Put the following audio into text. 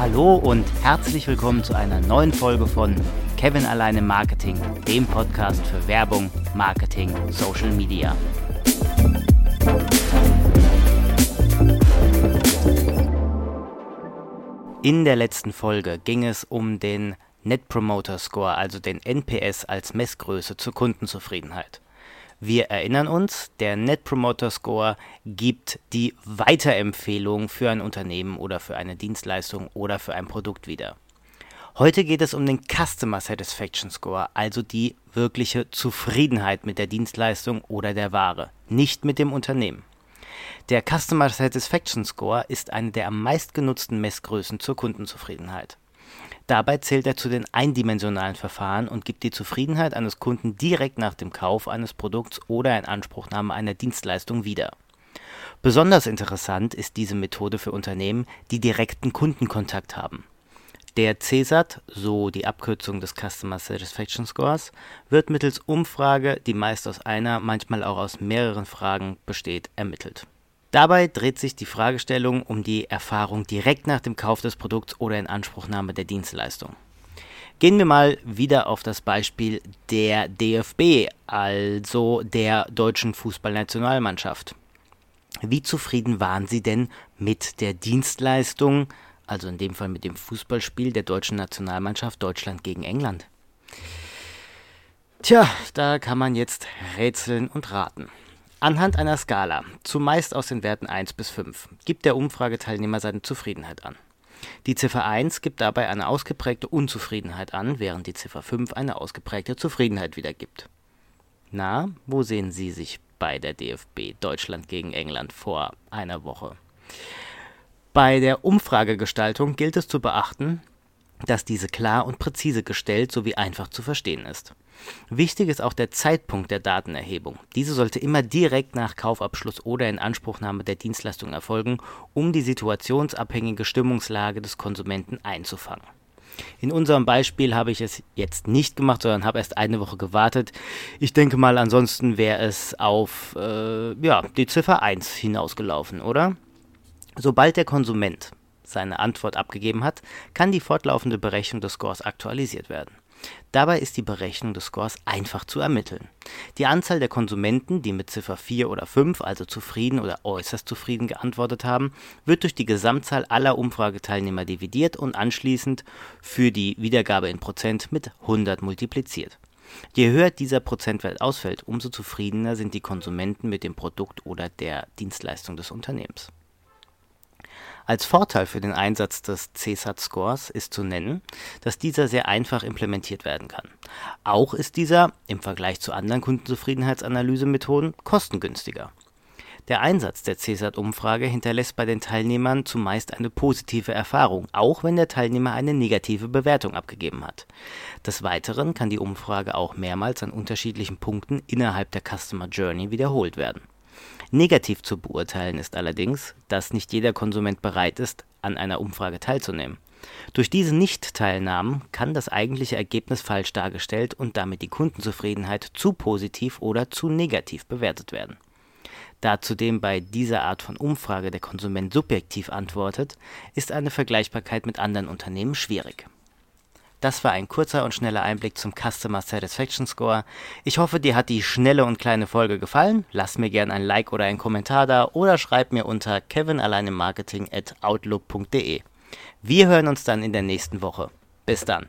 Hallo und herzlich willkommen zu einer neuen Folge von Kevin alleine Marketing, dem Podcast für Werbung, Marketing, Social Media. In der letzten Folge ging es um den Net Promoter Score, also den NPS als Messgröße zur Kundenzufriedenheit. Wir erinnern uns, der Net Promoter Score gibt die Weiterempfehlung für ein Unternehmen oder für eine Dienstleistung oder für ein Produkt wieder. Heute geht es um den Customer Satisfaction Score, also die wirkliche Zufriedenheit mit der Dienstleistung oder der Ware, nicht mit dem Unternehmen. Der Customer Satisfaction Score ist eine der am meistgenutzten Messgrößen zur Kundenzufriedenheit. Dabei zählt er zu den eindimensionalen Verfahren und gibt die Zufriedenheit eines Kunden direkt nach dem Kauf eines Produkts oder Inanspruchnahme einer Dienstleistung wieder. Besonders interessant ist diese Methode für Unternehmen, die direkten Kundenkontakt haben. Der CSAT, so die Abkürzung des Customer Satisfaction Scores, wird mittels Umfrage, die meist aus einer, manchmal auch aus mehreren Fragen besteht, ermittelt Dabei dreht sich die Fragestellung um die Erfahrung direkt nach dem Kauf des Produkts oder Inanspruchnahme der Dienstleistung. Gehen wir mal wieder auf das Beispiel der DFB, also der deutschen Fußballnationalmannschaft. Wie zufrieden waren Sie denn mit der Dienstleistung, also in dem Fall mit dem Fußballspiel der deutschen Nationalmannschaft Deutschland gegen England? Tja, da kann man jetzt rätseln und raten. Anhand einer Skala, zumeist aus den Werten 1 bis 5, gibt der Umfrageteilnehmer seine Zufriedenheit an. Die Ziffer 1 gibt dabei eine ausgeprägte Unzufriedenheit an, während die Ziffer 5 eine ausgeprägte Zufriedenheit wiedergibt. Na, wo sehen Sie sich bei der DFB Deutschland gegen England vor einer Woche? Bei der Umfragegestaltung gilt es zu beachten, dass diese klar und präzise gestellt sowie einfach zu verstehen ist. Wichtig ist auch der Zeitpunkt der Datenerhebung. Diese sollte immer direkt nach Kaufabschluss oder Inanspruchnahme der Dienstleistung erfolgen, um die situationsabhängige Stimmungslage des Konsumenten einzufangen. In unserem Beispiel habe ich es jetzt nicht gemacht, sondern habe erst eine Woche gewartet. Ich denke mal, ansonsten wäre es auf äh, ja, die Ziffer 1 hinausgelaufen, oder? Sobald der Konsument seine Antwort abgegeben hat, kann die fortlaufende Berechnung des Scores aktualisiert werden. Dabei ist die Berechnung des Scores einfach zu ermitteln. Die Anzahl der Konsumenten, die mit Ziffer 4 oder 5, also zufrieden oder äußerst zufrieden geantwortet haben, wird durch die Gesamtzahl aller Umfrageteilnehmer dividiert und anschließend für die Wiedergabe in Prozent mit 100 multipliziert. Je höher dieser Prozentwert ausfällt, umso zufriedener sind die Konsumenten mit dem Produkt oder der Dienstleistung des Unternehmens als Vorteil für den Einsatz des CSAT-Scores ist zu nennen, dass dieser sehr einfach implementiert werden kann. Auch ist dieser im Vergleich zu anderen Kundenzufriedenheitsanalysemethoden kostengünstiger. Der Einsatz der CSAT-Umfrage hinterlässt bei den Teilnehmern zumeist eine positive Erfahrung, auch wenn der Teilnehmer eine negative Bewertung abgegeben hat. Des Weiteren kann die Umfrage auch mehrmals an unterschiedlichen Punkten innerhalb der Customer Journey wiederholt werden Negativ zu beurteilen ist allerdings, dass nicht jeder Konsument bereit ist, an einer Umfrage teilzunehmen. Durch diese Nichtteilnahmen kann das eigentliche Ergebnis falsch dargestellt und damit die Kundenzufriedenheit zu positiv oder zu negativ bewertet werden. Da zudem bei dieser Art von Umfrage der Konsument subjektiv antwortet, ist eine Vergleichbarkeit mit anderen Unternehmen schwierig das war ein kurzer und schneller Einblick zum Customer Satisfaction Score. Ich hoffe, dir hat die schnelle und kleine Folge gefallen. Lass mir gerne ein Like oder einen Kommentar da oder schreib mir unter kevinalleinemarketing at outlook.de. Wir hören uns dann in der nächsten Woche. Bis dann.